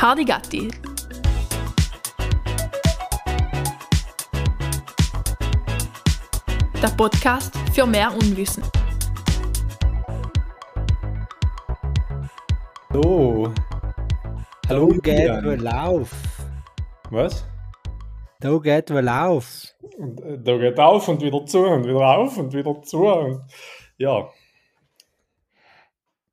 Hardy Gatti. Der Podcast für mehr Unwissen. So. Da Hallo, geht Julian. wohl auf. Was? Da geht wohl auf. Und, äh, da geht auf und wieder zu und wieder auf und wieder zu. Und, ja,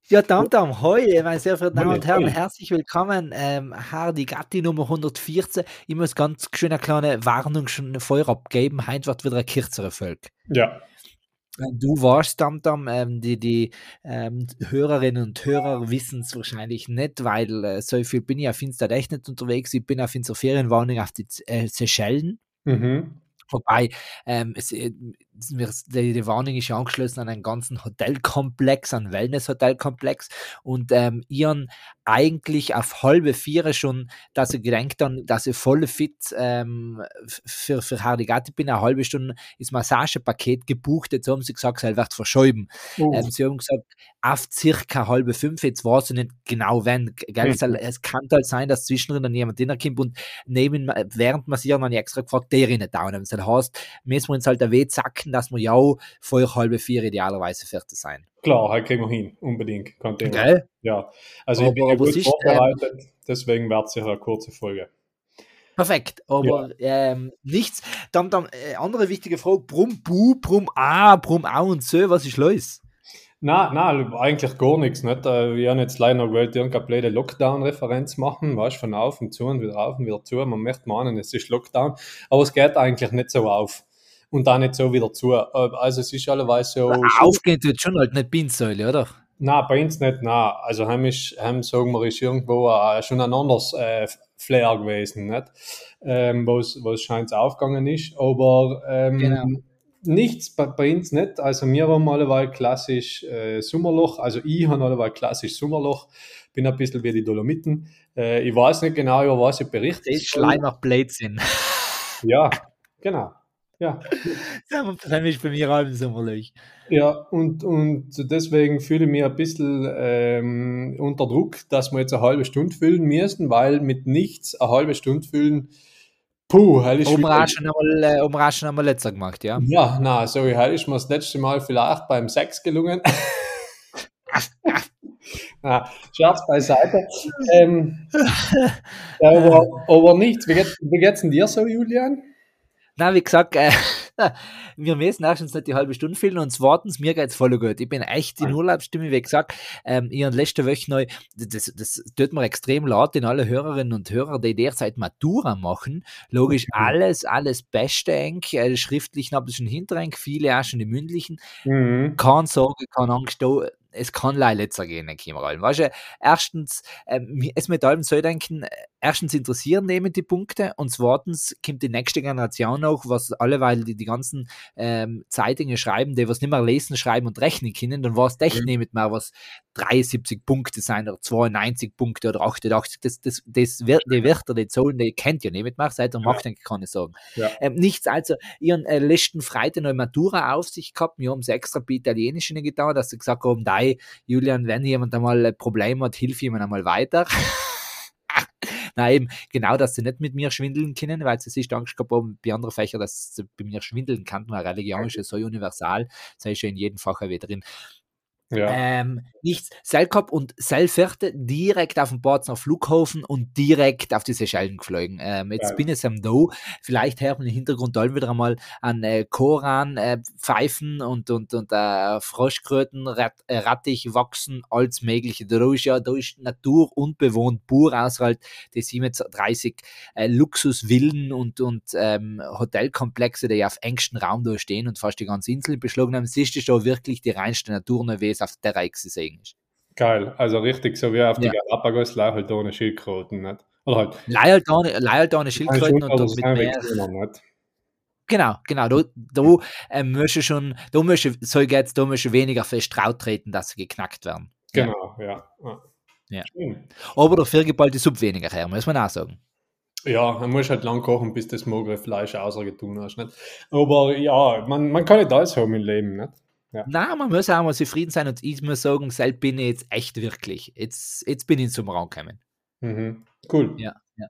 Ja, Dam, hoi, meine sehr verehrten Damen und Herren, herzlich willkommen. Ähm, Hardy Gatti Nummer 114. Ich muss ganz schön eine kleine Warnung schon vorher abgeben. Heute wird wieder eine kürzere Folge. ja, Äh, Du warst Dam, ähm, die, die ähm, Hörerinnen und Hörer wissen es wahrscheinlich nicht, weil äh, so viel bin ich auf Insta echt nicht unterwegs. Ich bin auf unserer Ferienwarnung auf die äh, Seychellen. mhm. Wobei, ähm, es, äh, die, Warnung ist ja angeschlossen an einen ganzen Hotelkomplex, einen Wellness-Hotelkomplex und ähm, ihren eigentlich auf halbe Viere schon, dass ich gedenkt dann, dass ich voll fit ähm, für, für Hardigatti bin. Eine halbe Stunde ist Massagepaket gebucht, jetzt haben sie gesagt, es wird verschoben. Uh, Ähm, sie haben gesagt, auf circa halbe fünf, jetzt weiß ich nicht genau wann. Gell? Es, Mhm. es kann halt sein, dass zwischendrin dann jemand hinkommt und neben, während Massieren ich extra gefragt, der nicht dauern. Das heißt, müssen wir uns halt weh zacken, dass wir ja auch vor halbe vier idealerweise fertig sein. klar, halt kriegen wir hin, unbedingt. Kein Thema. Gell? Ja, also Aber- ich bin ja gut ist, ähm, vorbereitet, deswegen wird es sicher eine kurze Folge. Perfekt, aber ähm, nichts. Dann, dann äh, andere wichtige Frage: Brumm, Bu, Brumm, A, Brumm, Au und so, was ist los? Na, na, eigentlich gar nichts. Nicht? Äh, Wir haben jetzt leider noch gewählt, irgendeine blöde Lockdown-Referenz machen, weißt von auf und zu und wieder auf und wieder zu. Man möchte meinen, es ist Lockdown, aber es geht eigentlich nicht so auf und dann nicht so wieder zu. Äh, Also es ist alleweil so. Aufgehen tut schon halt nicht Binsäule, oder? Na, bei uns nicht, na. Also heim ist, heim sagen wir, ist irgendwo äh, schon ein anderes äh, Flair gewesen, nicht? Ähm, wo es wo es scheint aufgegangen ist, aber ähm, Genau. nichts bei, bei uns nicht. Also wir haben alleweil klassisch äh, Sommerloch, also ich habe alleweil klassisch Sommerloch, bin ein bisschen wie die Dolomiten. Äh, ich weiß nicht genau, über was ich berichte. Das ist Schleim auf Blödsinn. Ja, genau. Ja, Das ist bei mir auch Sommerlich. Ja, und, und deswegen fühle ich mich ein bisschen ähm, unter Druck, dass wir jetzt eine halbe Stunde füllen müssen, weil mit nichts eine halbe Stunde füllen, puh, heil ist Um rasch einmal, äh, um rasch einmal letzter gemacht, ja. Ja, na, so heil ist mir das letzte Mal vielleicht beim Sex gelungen. na, Scherz beiseite. ähm, aber, aber nichts. Wie, geht, wie geht's denn dir so, Julian? Na, wie gesagt, äh, wir müssen erstens nicht die halbe Stunde füllen und zweitens, mir geht's voll gut. Ich bin echt in Urlaubsstimme, wie gesagt, ähm, ich habe letzte Woche neu, das, das tut mir extrem laut in alle Hörerinnen und Hörer, die derzeit Matura machen. Logisch, alles, alles Beste, eng, äh, schriftlich habe ich schon hinter eng, viele auch schon die mündlichen. Mhm. keine Sorge, keine Angst, da, es kann leider so gehen, Kimmerl. Weißt du, erstens, ähm, es mit allem so denken, äh, erstens interessieren nehmen die Punkte und zweitens kommt die nächste Generation noch, was alleweil die, die ganzen ähm, Zeitungen schreiben, die was nicht mehr lesen, schreiben und rechnen können, dann war es echt Mhm. nicht mehr was 73 Punkte sein oder 92 Punkte oder 88. Das, das, das wird, die Wörter, die Zahlen, die kennt ihr nicht mehr, seit der Ja. Macht, kann ich sagen. Ja. Ähm, nichts, also, ihren äh, letzten Freitag noch Matura auf sich gehabt. Wir haben es extra bei Italienischen getan, dass sie gesagt haben, dei, Julian, wenn jemand einmal ein Problem hat, hilf jemand einmal weiter. Nein, eben, genau, dass sie nicht mit mir schwindeln können, weil sie sich Angst gehabt haben, bei anderen Fächern, dass sie bei mir schwindeln kann, weil Religion ist ja so universal, sei ist ja in jedem Fach wieder drin. Ja. Ähm, nichts. Gehabt und Seil vierte direkt auf dem Borzener Flughafen und direkt auf die Seychellen geflogen. Ähm, jetzt Geil. bin ich am Do. Vielleicht hört man im Hintergrund dann wieder einmal an äh, Koran äh, pfeifen und, und, und äh, Froschkröten, Rat, äh, Rattich wachsen, alles Mögliche. Da ist ja, da ist Natur unbewohnt, pur außerhalb die 37 äh, Luxusvillen und, und ähm, Hotelkomplexe, die auf engstem Raum da stehen und fast die ganze Insel beschlagen haben. Siehst du schon wirklich die reinste Natur, wie es auf der Reich zu sehen ist. Geil, also richtig so wie auf die Ja. Galapagos lau halt ohne Schildkröten, nicht? Oder halt da eine Schildkröten und dort mit mehr. nicht? Genau, genau. Da, da äh, musst du schon, da musst du, so geht's, da musst du weniger fest drauf treten, dass sie geknackt werden. Genau, ja. ja. Ja. Aber dafür geballt die Sub weniger her, muss man auch sagen. Ja, man muss halt lang kochen, bis das magere Fleisch ausgetun hast. Nicht? Aber ja, man, man kann nicht alles haben im Leben. Nicht? Nein, man muss auch mal zufrieden sein und ich muss sagen, selbst bin ich jetzt echt wirklich. Jetzt, jetzt bin ich zum Raum gekommen. Mhm. Cool. Ja, ja.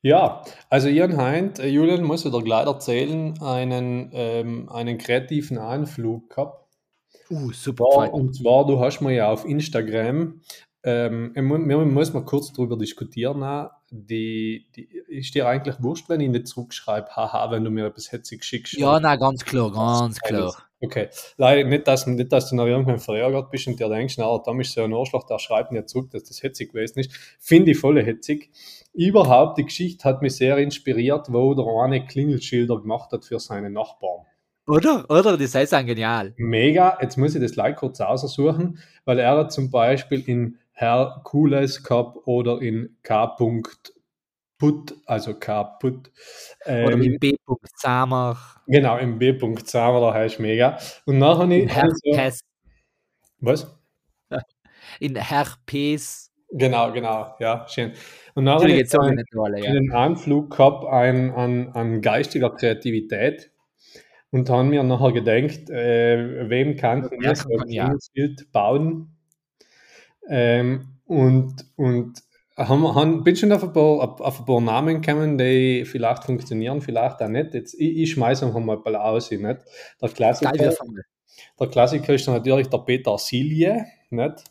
Ja, also Ian Heint, äh, Julian, muss ich dir gleich erzählen, einen, ähm, einen kreativen Anflug gehabt. Uh, super. War, und zwar, du hast mir ja auf Instagram, ähm, wir müssen mal kurz darüber diskutieren, auch. die, die, ist dir eigentlich wurscht, wenn ich nicht zurückschreibe, haha, wenn du mir etwas hetzig schickst? Ja, nein, ganz klar, ganz klar. Okay, Leider nicht, dass, nicht, dass du noch irgendwann verärgert bist und dir denkst, na, da ist so ein Arschloch, der schreibt mir zurück, dass das hetzig gewesen ist. Finde ich voll hetzig. Überhaupt, die Geschichte hat mich sehr inspiriert, wo der eine Klingelschilder gemacht hat für seine Nachbarn. Oder? Oder? Das heißt dann genial. Mega, jetzt muss ich das gleich kurz aussuchen, weil er zum Beispiel in Herkules gehabt oder in K. Put, also K. Put. Oder Ähm, im B. Sammer, genau, im B. Sammer, da heißt mega. Und nachher habe in ich, habe ich so, Herpes, was? in Herpes. Genau, genau, ja, schön. Und nachher habe ich nicht alle, ja. einen Anflug gehabt an, an, an geistiger Kreativität und haben mir nachher gedacht, äh, wem kann Ja, das ja. Bild bauen? Ähm, und und haben, haben, bin schon auf ein, paar, auf, ein paar Namen gekommen, die vielleicht funktionieren, vielleicht auch nicht. Jetzt, ich, ich schmeiße einfach mal ein paar aus. Nicht? Der, Klassiker, der Klassiker ist natürlich der Peter Silje. Nicht?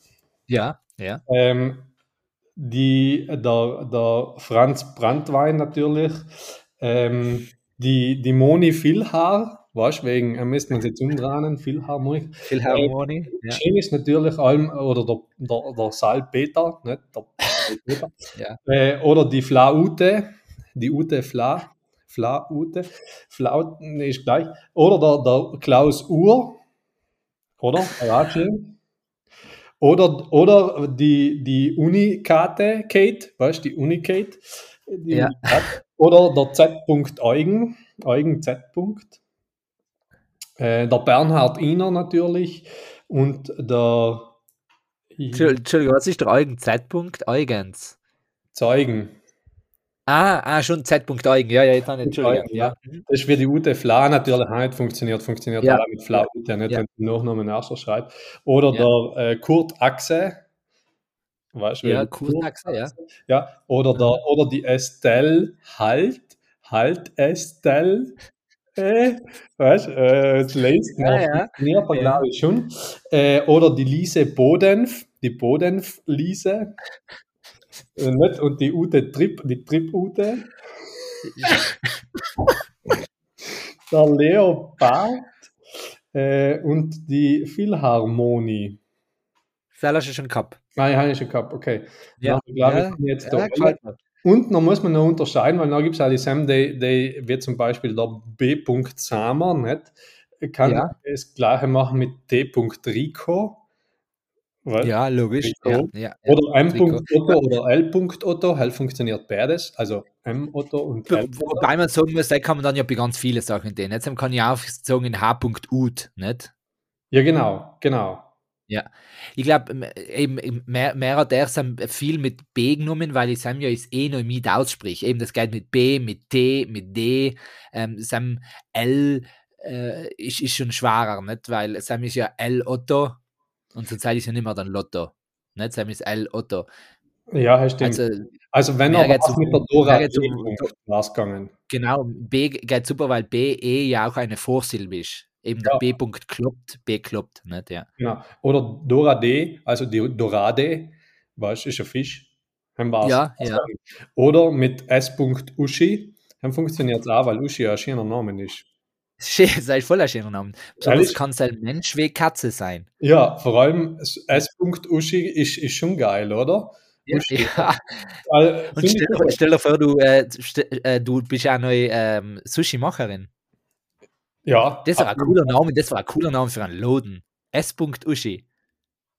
Ja, ja. Ähm, die, der, der Franz Brandwein natürlich, ähm, die, die Moni Filhaar, weißt du, wegen, äh, müsste man jetzt umdrehen, Filhaar, Moni. Philharmonie. Ja. Schön ist natürlich allem, oder der, der, der Salpeter, nicht der. Ja. äh, oder die Flaute, die Ute Fla, Flaute, Flauten ist gleich, oder der, der Klaus Uhr, oder? Oder, oder die, die Unikate, Kate, weißt du, die Unikate. Die Ja. Unikate. Oder der Z. Eugen, Eugen Z. Äh, der Bernhard Iner natürlich und der Entschuldigung, Entschuldigung, was ist der Eugen? Zeitpunkt? Eugens. Zeugen. Ah, ah, schon Zeitpunkt Eugen. Ja, ja, jetzt habe ich Entschuldigung. Ja. Das ist wie die Ute Fla natürlich auch nicht funktioniert, funktioniert Ja. auch mit Fla Ute, nicht Ja. wenn du Nachnamen erst schreibst. Oder Ja. der äh, Kurt Achse. Weißt du, Ja, wer Kurtaxe, ja. Ja, oder, der, oder die Estelle Halt, Halt Estelle. Äh, weißt du, äh, das lest Ja, ja. Aber, Ja. glaube ich, schon. Äh, oder die Lise Bodenf, die Bodenf-Lise. Äh, nicht? Und die Ute Trip, die Trip-Ute. Der Leopard äh, und die Philharmonie. Schon gehabt. Ah, ja, habe ich schon gehabt, okay. Ja, ich ja, ich ja. Und noch muss man noch unterscheiden, weil da gibt es auch die Sam, die, die wie zum Beispiel der B. Samer, nicht? Kann Ja. das gleiche machen mit T. Rico. Weißt? Ja, logisch. Ja, Rico. ja, ja. Oder M. Rico. Otto oder L. Otto, halt funktioniert beides, also M. Otto und L. Wo- Wobei man sagen muss, da kann man dann ja bei ganz viele Sachen den. Jetzt kann ich auch sagen in H. Ut, nicht? Ja, genau, genau. Ich glaube, eben mehr, mehr hat er sam viel mit B genommen, weil ich Sam ja ist eh noch mit aussprich. Eben das geht mit B, mit T, mit D. Ähm, Sam L äh, ist, ist schon schwerer, nicht? Weil Sam ist ja L Otto und zur Zeit ist ja nicht mehr dann Lotto. Nicht? Sam ist L Otto. Ja, das stimmt. Also, Also wenn er was mit der Dora war's gegangen. genau, B geht super, weil B, E ja auch eine Vorsilbe ist. Eben der Ja. B-Punkt kloppt, B kloppt, nicht? Ja. Genau. Oder Dora D, also die Dorade, weißt du, ist ein Fisch. Ja, ja. Oder mit S. Uschi, dann funktioniert es auch, weil Uschi ja ein schöner Name ist. Schön, das ist voll ein schöner Name. Besonders kann es ein Mensch wie Katze sein. Ja, vor allem S. Uschi ist, ist schon geil, oder? Ja. Weil, Und stell, stell dir vor, du, äh, äh, du bist ja neue ähm, Sushi-Macherin. ja, Das war ein cooler Name, das war ein cooler Name für einen Loden. S. Uschi.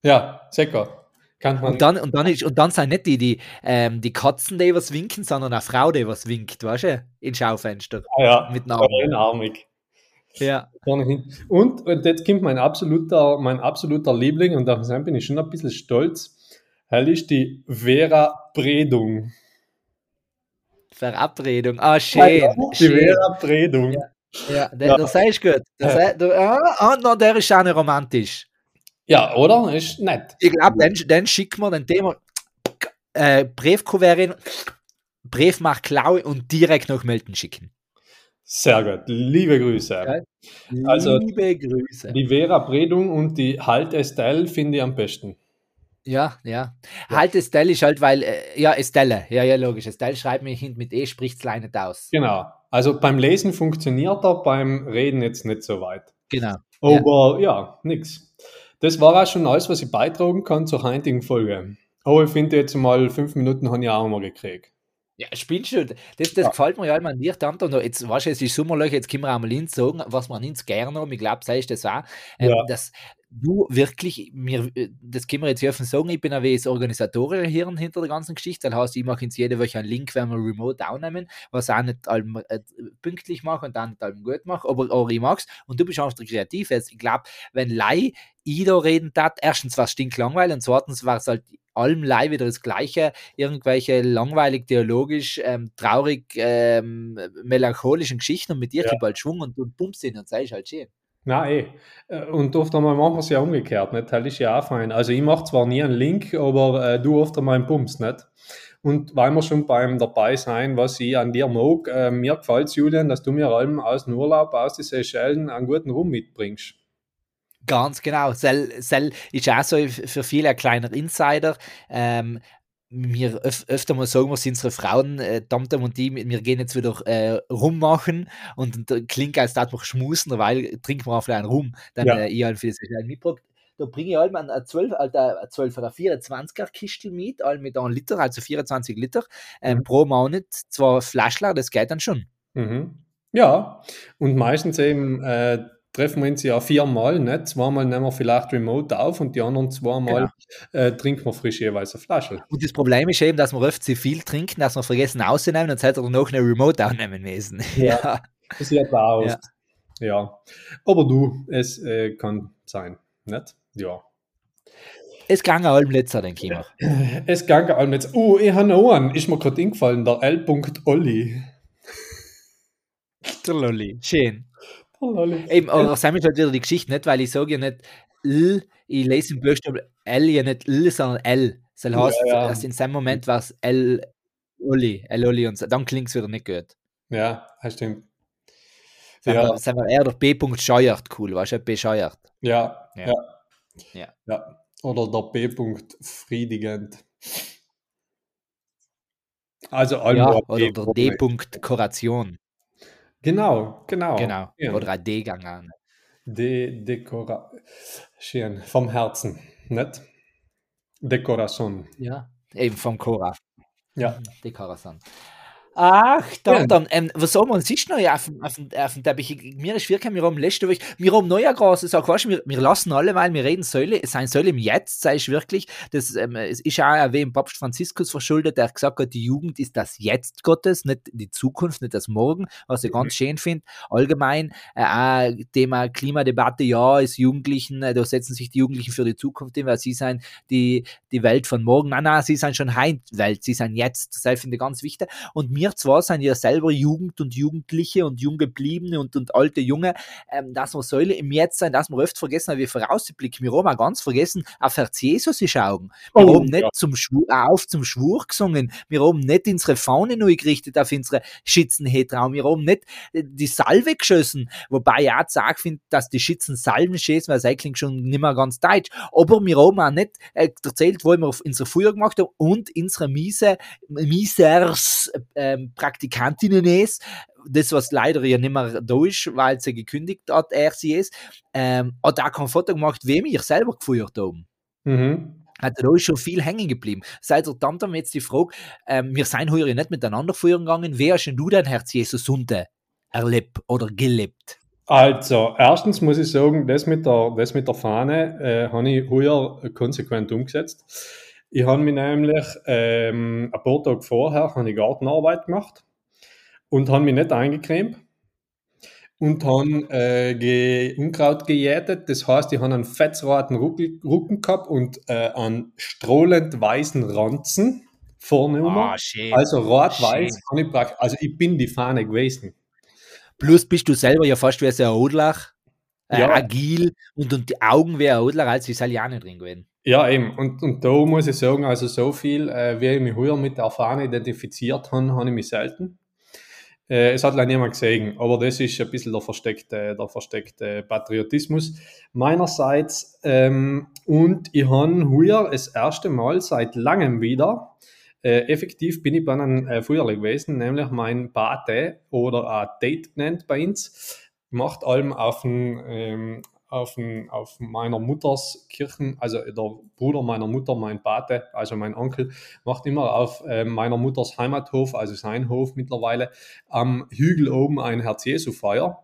Ja, sicher. Kann man. Und dann, und dann ist, und dann sind nicht die, die, ähm, die Katzen, die was winken, sondern eine Frau, die was winkt, weißt du? In Schaufenster. ah, ja, mit Namen. Einarmig. Ja. Vorne hin. Und, und jetzt kommt mein absoluter, mein absoluter Liebling, und auf den bin ich schon ein bisschen stolz. Hell ist die Vera Bredung. Verabredung. Ah, schön. Die schön. Vera Bredung. Ja, der, Ja. das du gut. Das, ja. du, ah, ah, no, der ist auch nicht romantisch. Ja, oder? Ist nett. Ich glaube, den, den schicken wir, den Thema. äh, Briefkuvert, Briefmark klauen und direkt nach Melden schicken. Sehr gut. Liebe Grüße. Ja. Also, Liebe Grüße. Die Vera Bredung und die Halt Estelle finde ich am besten. Ja, ja. Halt Estelle ist halt, weil, äh, ja, Estelle, ja, ja, logisch. Estelle schreibt mir hin mit E, spricht es leider nicht aus. Genau. Also beim Lesen funktioniert er, beim Reden jetzt nicht so weit. Genau. Aber ja, nix. Das war auch schon alles, was ich beitragen kann zur heutigen Folge. Aber ich finde jetzt mal fünf Minuten habe ich auch mal gekriegt. Ja, spielst du? Das, das Ja. gefällt mir ja immer nicht. Anton. Jetzt, weißt du, es ist Sommerlöcher, jetzt können wir einmal hin sagen, was man uns gerne haben. Ich glaube, sei es das auch. Ähm, Ja. Dass du wirklich, mir, äh, das können wir jetzt offen sagen, ich bin ein wenig das organisatorische Hirn hinter der ganzen Geschichte. Das heißt, ich mache uns jede Woche einen Link, wenn wir remote aufnehmen, was auch nicht allem, äh, pünktlich mache und dann nicht allem gut mache, aber, aber ich mag's. Und du bist einfach der Kreativ. Jetzt, ich glaube, wenn Lei ich da reden tat, erstens war es stinklangweilig und zweitens war es halt allem Lei wieder das Gleiche, irgendwelche langweilig, theologisch, ähm, traurig, ähm, melancholischen Geschichten und mit dir Ja. halt Schwung und du pumpst ihn und sei halt schön. Nein, eh. Äh, Und oft einmal machen wir es ja umgekehrt, nicht? Das ist ja auch fein. Also ich mache zwar nie einen Link, aber äh, du oft einmal einen Pumps, nicht? Und weil wir schon beim dabei sein, was ich an dir mag, äh, mir gefällt Julian, dass du mir allem aus dem Urlaub, aus den Seychellen einen guten Rum mitbringst. Ganz genau. Sel, Sel ist auch so für viele ein kleiner Insider. Ähm, wir öf öfter mal sagen es unsere Frauen, äh, Tamtam und die, wir gehen jetzt wieder äh, rummachen und, und klingt, als wir schmusen, weil trinken wir auf einen rum. Dann Ja. äh, ich halt für das mitgebracht. Da bringe ich halt mal ein 12, Alter, ein 12 oder 24er Kistel mit, all mit einem Liter, also 24 Liter ähm, Mhm. pro Monat, zwei Flaschler, das geht dann schon. Mhm. Ja, und meistens eben äh, treffen wir uns ja viermal, nicht? Zweimal nehmen wir vielleicht remote auf und die anderen zweimal äh, trinken wir frisch jeweils eine Flasche. Und das Problem ist eben, dass wir oft zu viel trinken, dass wir vergessen auszunehmen und heute noch eine Remote aufnehmen müssen. Ja. ja. Das sieht auch aus. Ja. Ja. Aber du, es äh, kann sein, nicht? Ja. Es ging auch allem letzter, denke ich mal. Es ging allem jetzt. Oh, ich habe noch einen, ist mir gerade eingefallen, der L. Olli. Der Lolli. Schön. Eben, aber das ist halt wieder die Geschichte nicht, weil ich sage ja nicht L, ich lese im Buchstaben L ja nicht L, sondern L. Das heißt, Ja, ja. dass in seinem Moment war es L, Lolli, L, Lolli und so. dann klingt es wieder nicht gut. Ja, das stimmt. Sind, Ja. wir, sind wir eher der B. Scheuert cool, weißt du, B. Scheuert. Ja, Ja. ja. Ja. Oder der B. Friedigend. Also Ja, oder der D. Koration. Genau, genau. Genau. Ja. Oder D. gegangen. De Dekora schön, vom Herzen, nicht? Dekoration. Ja. Eben vom Cora. Ja. Die Karasan. Ach, dann, Ja. dann, ähm, was soll man sonst noch auf dem, auf dem, auf dem Teppich? Mir ist wirklich, wir haben letzte Woche, wir haben neuer große Sache, weißt du, wir, wir lassen alle, weil wir reden Säule, sein Säule im Jetzt, sei es wirklich, das ähm, es ist auch im Papst Franziskus verschuldet, der gesagt hat, die Jugend ist das Jetzt Gottes, nicht die Zukunft, nicht das Morgen, was ich ganz schön finde. Allgemein, äh, Thema Klimadebatte, ja, ist Jugendlichen, äh, da setzen sich die Jugendlichen für die Zukunft hin, weil sie sein die, die Welt von morgen. Nein, nein, sie sind schon Heimwelt, sie sind jetzt. Das finde ich ganz wichtig. Und wir zwar sind ja selber Jugend und Jugendliche und Junggebliebene und, und alte Junge, ähm, dass wir Säule im Jetzt sein, dass wir oft vergessen, wie vorausblicken. Wir haben auch ganz vergessen, auf Herz Jesus zu schauen. Wir Oh, haben nicht ja. zum Schwur, auf zum Schwur gesungen. Wir haben nicht unsere Fahne neu gerichtet auf unsere Schützenhetraum. Wir haben nicht äh, die Salve geschossen. Wobei ich auch sage, finde, dass die Schützen Salven schießen, weil das klingt schon nicht mehr ganz deutsch. Aber wir haben auch nicht äh, erzählt, wo wir auf unsere Früher gemacht haben und unsere miese, Misers ähm, Praktikantinnen ist. Das, was leider ja nicht mehr da ist, weil sie gekündigt hat, er sie ist, ähm, hat auch kein Foto gemacht, wem ich selber gefeuert haben. Mhm. Also da ist schon viel hängen geblieben. Seit der haben wir jetzt die Frage, ähm, wir sind heuer nicht miteinander führen gegangen, wer hast denn du dein Herz Jesus Sunde erlebt oder gelebt? Also, erstens muss ich sagen, das mit der, das mit der Fahne äh, habe ich heuer konsequent umgesetzt. Ich habe mich nämlich ähm, ein paar Tage vorher habe ich Gartenarbeit gemacht und habe mich nicht eingecremt und habe äh, ge Unkraut gejätet. Das heißt, ich habe einen fetzroten Ruckel- Rücken gehabt und äh, einen strahlend weißen Ranzen vorne. Ah, schön. Also rot-weiß, habe ich praktisch, also ich bin die Fahne gewesen. Plus bist du selber ja fast wie ein Odler, äh, Ja. agil und, und die Augen als ist halt ja nicht drin gewesen. Ja, eben. Und, und da muss ich sagen, also so viel, äh, wie ich mich früher mit der Fahne identifiziert habe, habe ich mich selten. Äh, es hat leider niemand gesehen, aber das ist ein bisschen der versteckte, der versteckte Patriotismus meinerseits. Ähm, und ich habe heuer das erste Mal seit langem wieder, äh, effektiv bin ich bei einem äh, Feuerle gewesen, nämlich mein Pate oder ein Date genannt bei uns, macht allem auf ein, ähm, auf, ein, auf meiner Mutters Kirchen, also der Bruder meiner Mutter, mein Pate, also mein Onkel, macht immer auf äh, meiner Mutters Heimathof, also sein Hof mittlerweile, am Hügel oben ein Herz-Jesu-Feier.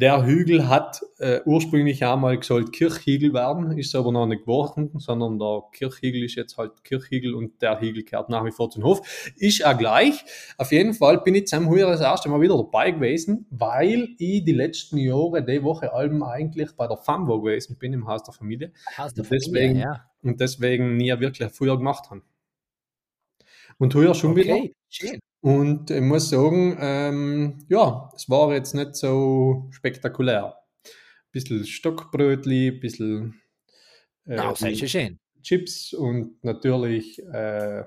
Der Hügel hat äh, ursprünglich einmal gesagt Kirchhügel werden, ist aber noch nicht geworden, sondern der Kirchhügel ist jetzt halt Kirchhügel und der Hügel kehrt nach wie vor zum Hof. Ist er gleich. Auf jeden Fall bin ich zusammen heuer das erste Mal wieder dabei gewesen, weil ich die letzten Jahre, die Woche allem eigentlich bei der FAMWO gewesen bin, im Haus der Familie. Haus der Und deswegen, Familie, ja. und deswegen nie wirklich früher gemacht haben. Und heuer schon wieder. Okay, schön. Und ich muss sagen, ähm, ja, es war jetzt nicht so spektakulär. Bisschen Stockbrötli, bisschen äh, schon schön. Chips und natürlich äh,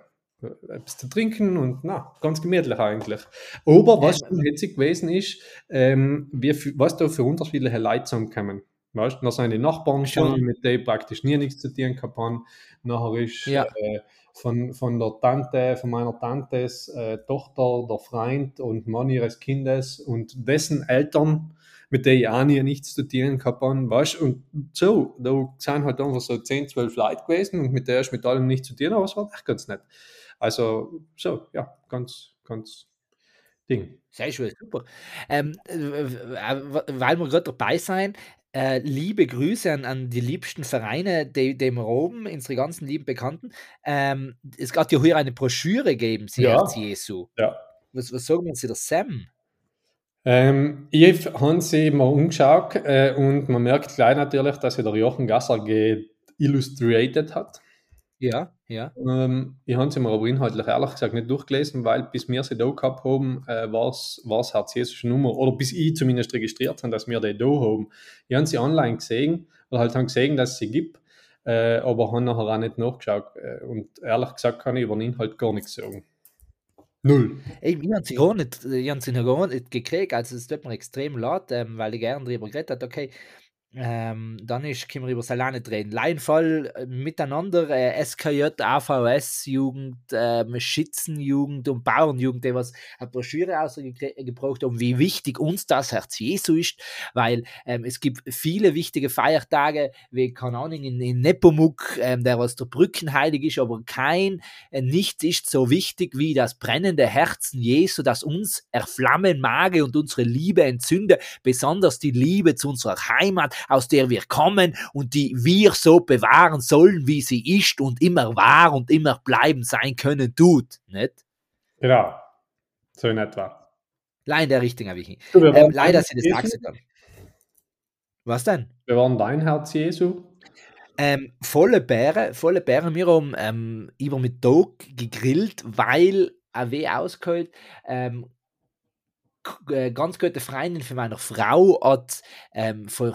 etwas zu trinken und na, ganz gemütlich eigentlich. Aber was Ja, schon witzig gewesen ist, ähm, wie, was da für unterschiedliche Leute zusammenkommen. Weißt du, sind die Nachbarn Schon. mit denen praktisch nie nichts zu tun gehabt habe. Nachher ist Ja. äh, von, von der Tante, von meiner Tantes äh, Tochter, der Freund und Mann ihres Kindes und dessen Eltern, mit denen ich auch nie nichts zu tun gehabt habe, weißt und so, da sind halt einfach so 10, 12 Leute gewesen und mit der ist mit allem nichts zu tun, aber es war echt ganz nett. Also, so, ja, ganz, ganz Ding. Sehr schön, super. Ähm, äh, weil wir gerade dabei sein, äh, liebe Grüße an, an die liebsten Vereine, die wir oben, unsere ganzen lieben Bekannten. Ähm, es hat ja hier eine Broschüre gegeben, sie Ja. Jesu. Ja. Was, was sagen wir uns der Sam? Ähm, ich habe sie mal umgeschaut äh, und man merkt gleich natürlich, dass sie der Jochen Gasser illustrated hat. Ja, ja. Ähm, ich habe sie mir aber inhaltlich ehrlich gesagt nicht durchgelesen, weil bis wir sie da gehabt haben, äh, war es Herz Jesus Nummer, oder bis ich zumindest registriert habe, dass wir die da haben. Ich habe sie online gesehen, oder halt haben gesehen, dass es sie gibt, äh, aber habe nachher auch nicht nachgeschaut. Äh, und ehrlich gesagt kann ich über den Inhalt gar nichts sagen. Null. Ey, ich habe sie gar nicht, ich sie noch gar nicht gekriegt, also es tut mir extrem leid, ähm, weil ich gerne darüber geredet habe, okay, ähm, dann ist, können wir über Salane reden. Leinfall äh, miteinander, äh, SKJ, AVS-Jugend, ähm, Schützenjugend und Bauernjugend, die was eine Broschüre ausgebracht haben, wie wichtig uns das Herz Jesu ist, weil ähm, es gibt viele wichtige Feiertage, wie, keine Ahnung, in, in Nepomuk, ähm, der was der Brückenheilig ist, aber kein, äh, nichts ist so wichtig wie das brennende Herzen Jesu, das uns erflammen mag und unsere Liebe entzünde, besonders die Liebe zu unserer Heimat, aus der wir kommen und die wir so bewahren sollen, wie sie ist und immer wahr und immer bleiben sein können tut. Nicht? Genau. So in etwa. Leider der Richtung habe ich wir Ähm, leider sind? Taxi dann. Was denn? Wir waren dein Herz Jesu. Ähm, volle Bären, volle Bären. Wir haben ähm, über mit Tag gegrillt, weil weh ausgeholt. Ähm, äh, ganz gute Freundin von meiner Frau hat ähm, vor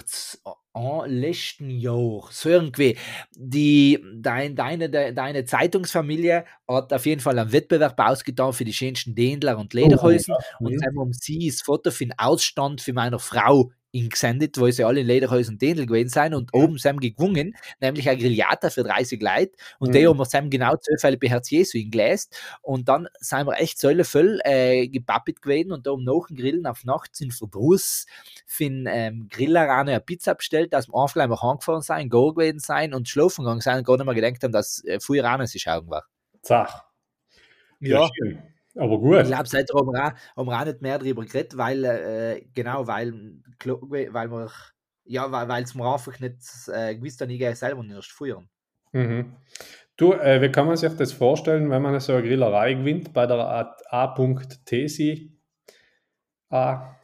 äh, letzten Jahr so irgendwie die dein, deine, de, deine Zeitungsfamilie hat auf jeden Fall einen Wettbewerb ausgetan für die schönsten Dändler und Lederhäusen und Mhm. dann haben sie das Foto für den Ausstand für meiner Frau gesendet, wo sie alle in Lederhäusern und Dändel gewesen sind und Ja. oben sind gewungen, nämlich eine Grillata für 30 Leute und Mhm. die haben wir zusammen genau zwölf Fälle Herz Jesu hingeläst und dann sind wir echt so voll äh, gepappelt gewesen und da um nach dem Grillen auf Nacht sind Verdruss für den ähm, Griller eine Pizza bestellt, dass wir einfach mal heimgefahren sein, go gewesen sein und schlafen gegangen sein und gar nicht mehr gedacht haben, dass äh, früher noch sich schauen war. Zach. schön. Aber Ich gut. glaube, seitdem haben wir, auch, haben wir auch nicht mehr darüber geredet, weil, äh, genau, weil, weil wir, ja, weil es mir einfach nicht äh, gewusst habe, ich selber nicht erst früher. Mhm. Du, äh, wie kann man sich das vorstellen, wenn man so eine Grillerei gewinnt bei der A.Tesi? A.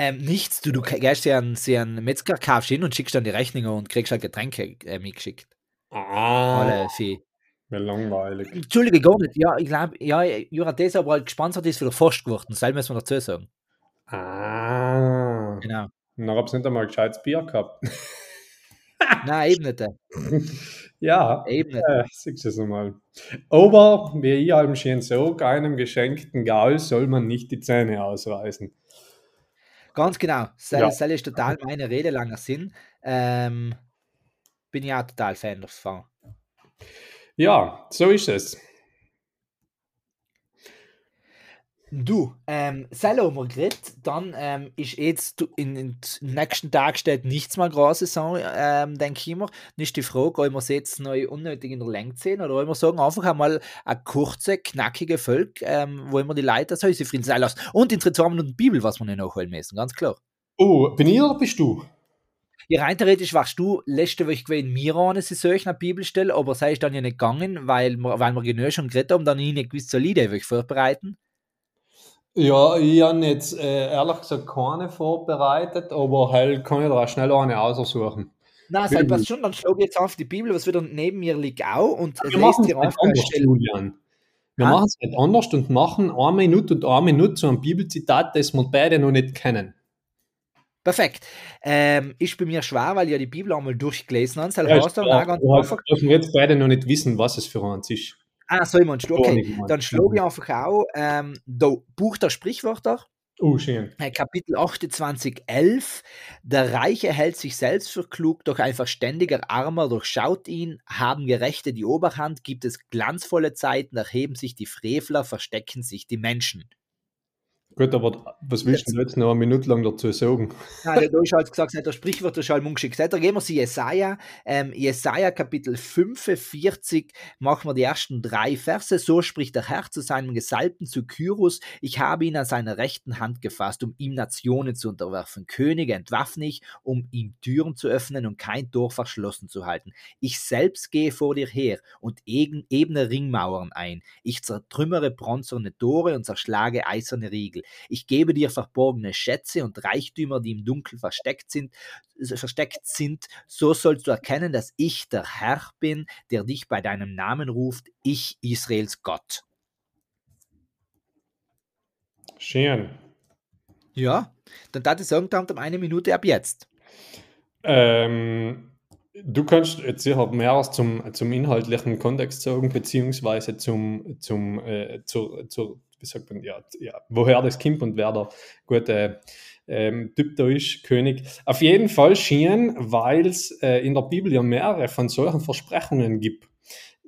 Ähm, nichts, du, du gehst ja einen, sie einen Metzger, kaufst hin und schickst dann die Rechnung und kriegst halt Getränke äh, mitgeschickt. Ah, Alle. Wie langweilig. Entschuldige, gar nicht. Ja, ich glaube, ja, Jura, das aber halt gesponsert ist für den Forst geworden. Das müssen wir dazu sagen. Ah, Genau. dann hab's nicht einmal gescheites Bier gehabt. Nein, eben nicht. Ja, Eben nicht. äh, siehst du es einmal. Aber, wie ich allem schön sage, einem geschenkten Gaul soll man nicht die Zähne ausreißen. Ganz genau. Das, Ja. ist total meine Rede langer Sinn. Ähm, bin auch total Fan davon. Ja, so ist es. Du, ähm, Salo geredet, dann ähm, ist jetzt du- in, in den nächsten Tag steht nichts mehr Großes an, ähm, denke ich mir. Dann ist die Frage, ob wir es jetzt neu unnötig in der Länge sehen oder ob wir sagen, einfach einmal eine kurze, knackige Folge, ähm, wo immer die Leute das Häuschen Frieden sein lassen. Und in zwei Minuten Bibel, was wir nicht nachholen müssen, ganz klar. Oh, bin ich oder bist du? Ja, rein theoretisch warst du letzte Woche gewesen, mir an, eine Bibelstelle, aber sei ist dann ja nicht gegangen, weil wir, weil wir genug schon geredet haben, dann ich nicht gewusst, soll ich die vorbereiten. Ja, ich habe jetzt äh, ehrlich gesagt keine vorbereitet, aber halt kann ich da auch schnell eine aussuchen. Nein, sei passt schon, dann schlage ich jetzt auf die Bibel, was wieder neben mir liegt auch und Wir lese machen es dir nicht einfach eine anders, Stelle. Julian. Wir Ha? machen es nicht anders und machen eine Minute und eine Minute zu einem Bibelzitat, das wir beide noch nicht kennen. Perfekt. Ähm, ist bei mir schwer, weil ich ja die Bibel einmal durchgelesen habe. Ja, Wir einfach. dürfen jetzt beide noch nicht wissen, was es für eins ist. Ah, so du, okay. Dann schlage ich einfach auch ähm, da, Buch der Sprichwörter, Oh, schön. äh, Kapitel 28, 11. Der Reiche hält sich selbst für klug, doch ein verständiger Armer durchschaut ihn. Haben Gerechte die Oberhand, gibt es glanzvolle Zeiten, erheben sich die Frevler, verstecken sich die Menschen. Gut, aber was willst du jetzt noch eine Minute lang dazu sagen? Ja, der Deutsche hat gesagt, der Sprichwort ist halt ungeschickt. Da gehen wir zu Jesaja. Ähm, Jesaja Kapitel 45 machen wir die ersten drei Verse. So spricht der Herr zu seinem Gesalbten, zu Kyrus. Ich habe ihn an seiner rechten Hand gefasst, um ihm Nationen zu unterwerfen. Könige entwaffne ich, um ihm Türen zu öffnen und kein Tor verschlossen zu halten. Ich selbst gehe vor dir her und ebne Ringmauern ein. Ich zertrümmere bronzerne Tore und zerschlage eiserne Riegel. Ich gebe dir verborgene Schätze und Reichtümer, die im Dunkel versteckt sind, versteckt sind. So sollst du erkennen, dass ich der Herr bin, der dich bei deinem Namen ruft, ich Israels Gott. Schön. Ja, dann darf ich sagen, dann um eine Minute ab jetzt. Ähm, du kannst jetzt sicher mehr zum, zum inhaltlichen Kontext sagen, beziehungsweise zum, zum äh, zur, zur, wie sagt man, ja, ja, woher das kommt und wer der gute ähm, Typ da ist, König. Auf jeden Fall schien, weil es äh, in der Bibel ja mehrere von solchen Versprechungen gibt.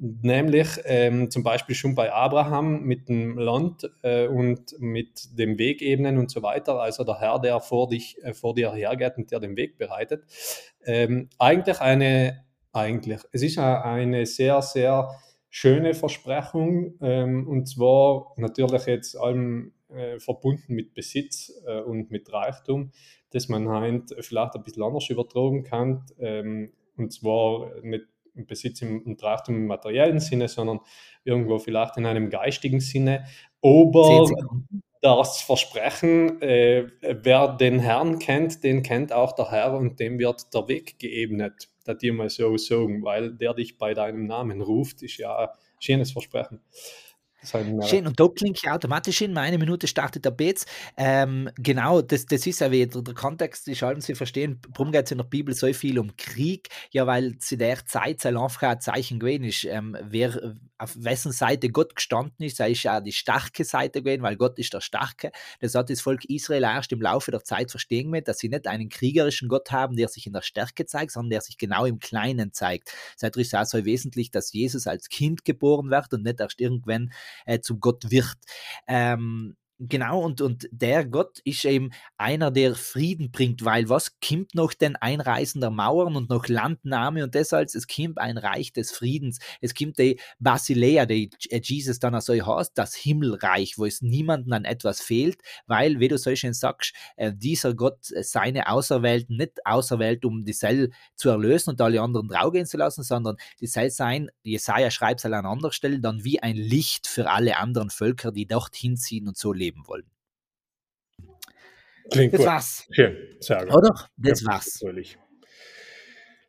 Nämlich ähm, zum Beispiel schon bei Abraham mit dem Land äh, und mit dem Wegebenen und so weiter, also der Herr, der vor, dich, äh, vor dir hergeht und der den Weg bereitet. Ähm, eigentlich eine, eigentlich, es ist eine sehr, sehr schöne Versprechung ähm, und zwar natürlich jetzt allem äh, verbunden mit Besitz äh, und mit Reichtum, das man halt vielleicht ein bisschen anders übertragen kann ähm, und zwar nicht Besitz im, und Reichtum im materiellen Sinne, sondern irgendwo vielleicht in einem geistigen Sinne. Aber das Versprechen, äh, wer den Herrn kennt, den kennt auch der Herr und dem wird der Weg geebnet. Das dir mal so sagen, weil der dich bei deinem Namen ruft, ist ja ein schönes Versprechen. Schön, und da klingt ja automatisch in, eine Minute startet der Betz. Ähm, genau, das, das ist ja wieder der Kontext, die schalten Sie verstehen, warum geht es in der Bibel so viel um Krieg? Ja, weil zu der Zeit sein einfach ein Zeichen gewesen ist, ähm, wer auf wessen Seite Gott gestanden ist, sei ist ja die starke Seite gewesen, weil Gott ist der Starke. Das hat das Volk Israel erst im Laufe der Zeit verstehen mit, dass sie nicht einen kriegerischen Gott haben, der sich in der Stärke zeigt, sondern der sich genau im Kleinen zeigt. Seit ist auch so wesentlich, dass Jesus als Kind geboren wird und nicht erst irgendwann äh, zu Gott wird. Ähm, genau, und, und der Gott ist eben einer, der Frieden bringt, weil was kommt noch denn Einreißen der Mauern und noch Landnahme und deshalb, es kommt ein Reich des Friedens. Es kommt die Basilea, die äh, Jesus dann auch so heißt, das Himmelreich, wo es niemandem an etwas fehlt, weil, wie du so schön sagst, äh, dieser Gott äh, seine Auserwählten nicht auserwählt, um die Sell zu erlösen und alle anderen draugehen zu lassen, sondern die soll sein, Jesaja schreibt es an anderer Stelle, dann wie ein Licht für alle anderen Völker, die dorthin ziehen und so leben wollen. Klingt Das gut. war's, Schön, sehr gut. oder? Das Ja, war's. Natürlich.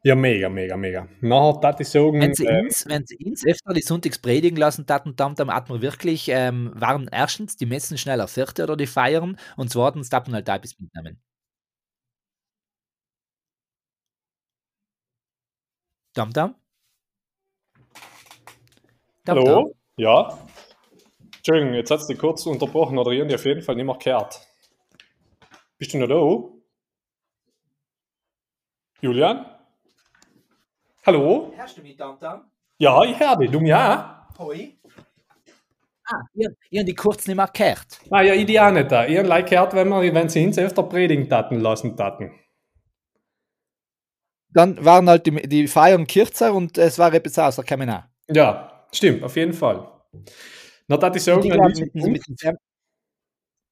Ja, mega, mega, mega. Nachher darf ich sagen, Wenn sie, äh, uns, wenn sie uns öfter die Sonntags predigen lassen, dann, dann, dann hat man wirklich, ähm, waren erstens die Messen schneller vierte oder die Feiern und zweitens darf man halt da etwas mitnehmen. Dam Dam? Dam, Hallo? Dam. Ja? Entschuldigung, jetzt hat es dich kurz unterbrochen oder irgendwie auf jeden Fall nicht mehr gehört. Bist du noch da? Julian? Hallo? Hörst du mich, Dam? Ja, ich höre dich. Du ja? Hoi. Ah, ich, ich habe die kurz nicht mehr gehört. Ah, ja, ich die auch nicht da. Ich habe like gehört, wenn, wir, wenn sie uns öfter predigen taten lassen taten. Dann waren halt die, die Feiern kürzer und es war etwas aus, da kann auch. Ja, stimmt, auf jeden Fall. Na, das ist sagen, glaub, mit, mit, mit dem-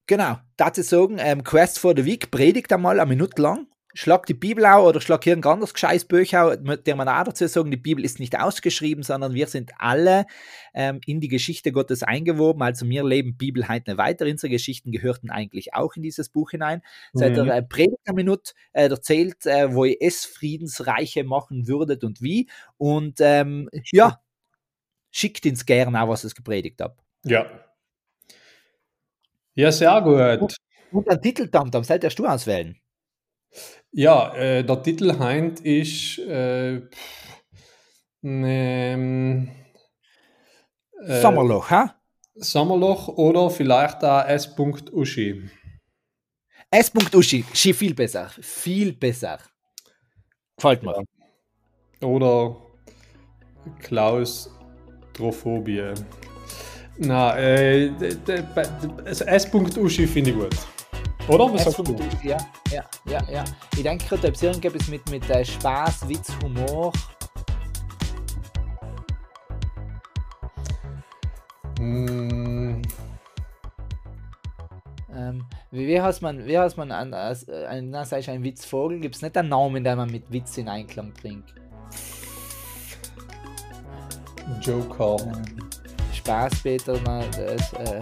genau, dazu sagen, ähm, Quest for the Week predigt einmal eine Minute lang, schlag die Bibel auf oder schlag irgendein anderes auf, mit der man auch dazu sagen, die Bibel ist nicht ausgeschrieben, sondern wir sind alle ähm, in die Geschichte Gottes eingewoben, also wir leben Bibel heute nicht weiter, unsere Geschichten gehörten eigentlich auch in dieses Buch hinein. Seit Mhm. der äh, Predigt eine Minute äh, erzählt, äh, wo ihr es Friedensreiche machen würdet und wie. Und ähm, ja, schickt uns gerne auch, was ich gepredigt habe. Ja. Ja, sehr gut. Und ein Titel, Tamtam, solltest du auswählen? Ja, äh, der Titel heint ist äh, pff, ähm, äh, Sommerloch, ha? Sommerloch oder vielleicht auch S. Uschi. S. Uschi, Schi, viel besser, viel besser. Gefällt mir. Oder Klaustrophobie. Na, äh, d- d- b- S. Uschi finde ich gut. Oder? Was sagst du? Ja, ja, ja, ja. Ich denke gerade, ob es irgendetwas mit, mit äh, Spaß, Witz, Humor. Hm, Ähm, wie, wie heißt man, wie heißt man an, als, äh, ein, na, ich, ein Witzvogel? Gibt es nicht einen Namen, den man mit Witz in Einklang bringt? Joker. Ähm, Spaß, Peter, na, das, äh,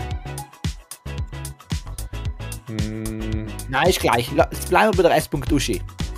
Hm, Nein, ist gleich. Jetzt bleiben wir bei der S.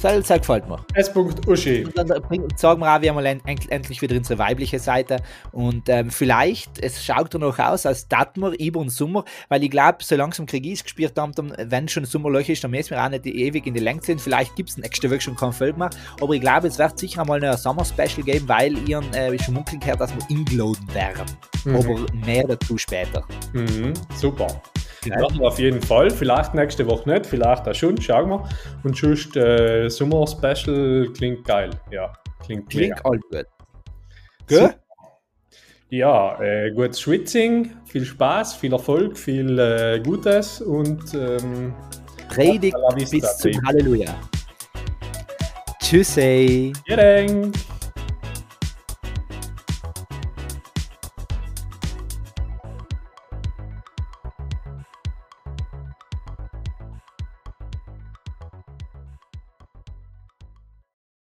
Das, das gefällt mir. S. Uschi. Und dann sagen wir auch, wir haben mal en- en- endlich wieder unsere weibliche Seite. Und ähm, vielleicht, es schaut danach aus, als daten wir über den Sommer, weil ich glaube, so langsam krieg ich es gespürt, haben, dann, wenn schon Sommerloch ist, dann müssen wir auch nicht ewig in die Länge ziehen. Vielleicht gibt es nächste Woche schon keinen Film mehr. Aber ich glaube, es wird sicher einmal noch ein Sommer-Special geben, weil ihren äh, schon munkeln gehört, dass wir ingeladen werden. Aber mehr dazu später. Mhm, super. Ja. Ja, auf jeden Fall. Vielleicht nächste Woche nicht, vielleicht auch schon, schauen wir. Und sonst äh, Sommer Special klingt geil. Ja, klingt Klingt all gut. Gell? Ja, äh, gutes Schwitzing, viel Spaß, viel Erfolg, viel äh, Gutes und ähm, Predigt bis zum. Halleluja. Tschüssi. Vielen Dank.